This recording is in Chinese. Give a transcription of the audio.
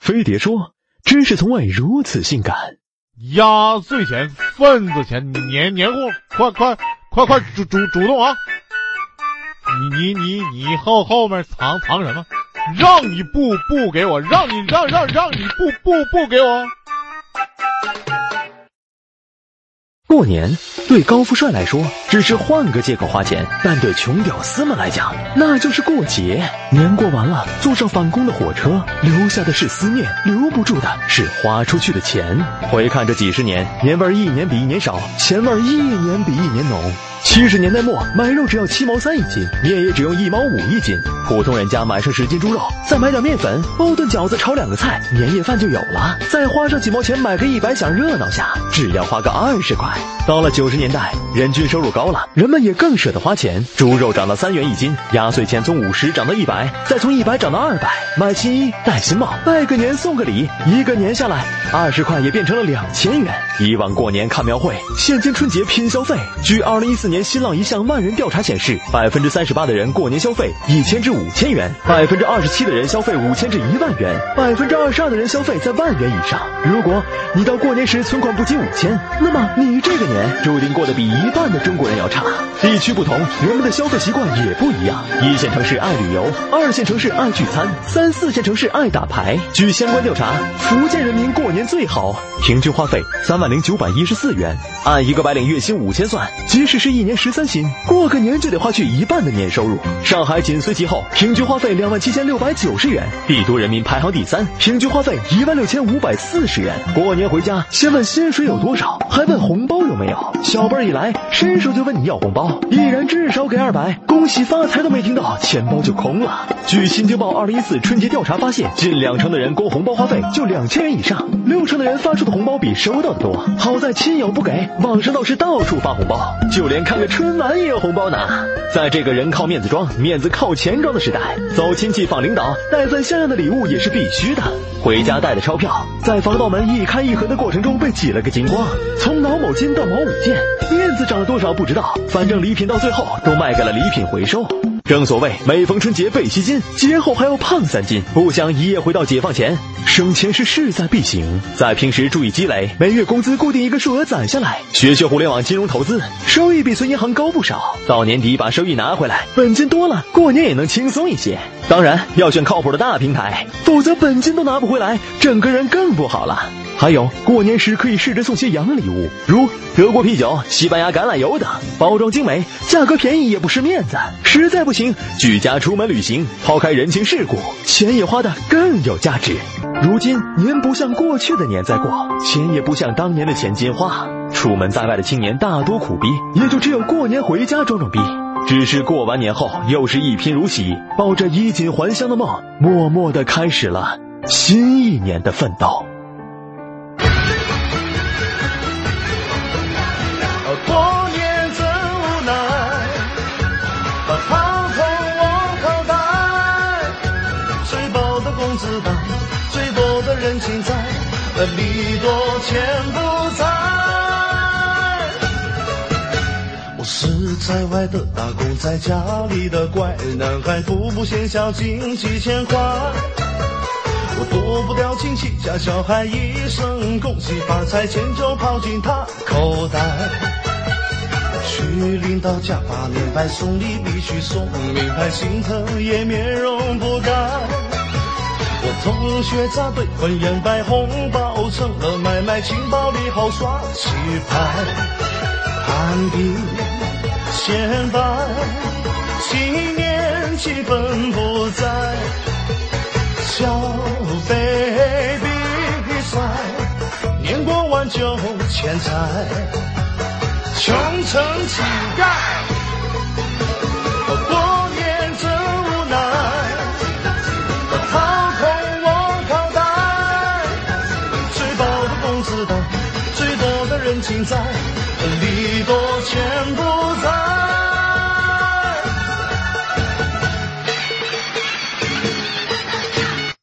飞碟说：“知识从未如此性感。”压岁钱、份子钱、年年货，快快快快主主主动啊！你你你你后后面藏藏什么？让你不不给我，让你让让让你不不不给我。过年对高富帅来说只是换个借口花钱，但对穷屌丝们来讲，那就是过节。年过完了，坐上返工的火车，留下的是思念，留不住的是花出去的钱。回看这几十年，年味儿一年比一年少，钱味儿一年比一年浓。七十年代末，买肉只要七毛三一斤，面也只用一毛五一斤。普通人家买上十斤猪肉，再买点面粉，包顿饺子，炒两个菜，年夜饭就有了。再花上几毛钱买个一百，想热闹下，只要花个二十块。到了九十年代，人均收入高了，人们也更舍得花钱。猪肉涨到三元一斤，压岁钱从五十涨到一百，再从一百涨到二百。买新衣，戴新帽，拜个年送个礼，一个年下来，二十块也变成了两千元。以往过年看庙会，现今春节拼消费。据二零一四年新浪一项万人调查显示，百分之三十八的人过年消费一千至五千元，百分之二十七的人消费五千至一万元，百分之二十二的人消费在万元以上。如果你到过年时存款不及五千，那么你这个年注定过得比一半的中国人要差。地区不同，人们的消费习惯也不一样。一线城市爱旅游，二线城市爱聚餐，三四线城市爱打牌。据相关调查，福建人民过年最好，平均花费三万零九百一十四元，按一个白领月薪五千算，即使是一年十三薪，过个年就得花去一半的年收入。上海紧随其后，平均花费两万七千六百九十元，帝都人民排行第三，平均花费一万六千五百四十元。过年回家，先问薪水有多少，还问红包有没有。小辈一来，伸手就问你要红包。一人至少给二百，恭喜发财都没听到，钱包就空了。据新京报二零一四春节调查发现，近两成的人光红包花费就两千元以上，六成的人发出的红包比收到的多。好在亲友不给，网上倒是到处发红包，就连看个春晚也有红包拿。在这个人靠面子装，面子靠钱装的时代，走亲戚访领导，带份像样的礼物也是必须的。回家带的钞票，在防盗门一开一合的过程中被挤了个精光，从脑某金到毛五件，面子涨了多少不知道，反正礼品到最后都卖给了礼品回收。正所谓每逢春节备七斤，节后还要胖三斤。不想一夜回到解放前，省钱是势在必行。在平时注意积累，每月工资固定一个数额攒下来，学学互联网金融投资，收益比存银行高不少。到年底把收益拿回来，本金多了，过年也能轻松一些。当然要选靠谱的大平台，否则本金都拿不回来，整个人更不好了。还有，过年时可以试着送些洋礼物，如德国啤酒、西班牙橄榄油等，包装精美，价格便宜也不失面子。实在不行，举家出门旅行，抛开人情世故，钱也花得更有价值。如今年不像过去的年在过，钱也不像当年的钱金花。出门在外的青年大多苦逼，也就只有过年回家装装逼。只是过完年后，又是一贫如洗，抱着衣锦还乡的梦，默默地开始了新一年的奋斗。薄的工资袋，最多的人情债，礼多钱不在。我是在外的打工，在家里的乖男孩，父母贤孝，经济欠怀。我躲不掉亲戚家小孩一声恭喜发财，钱就跑进他口袋。去领导家把年拜，送礼必须送名牌，心疼也面容不改。同学扎堆婚宴摆，红包成了。买卖，情报里好耍气派，攀比显摆，新年气氛不在。消费比赛，年过完就欠债，穷成乞丐。袋，最多的人情债，礼多钱不。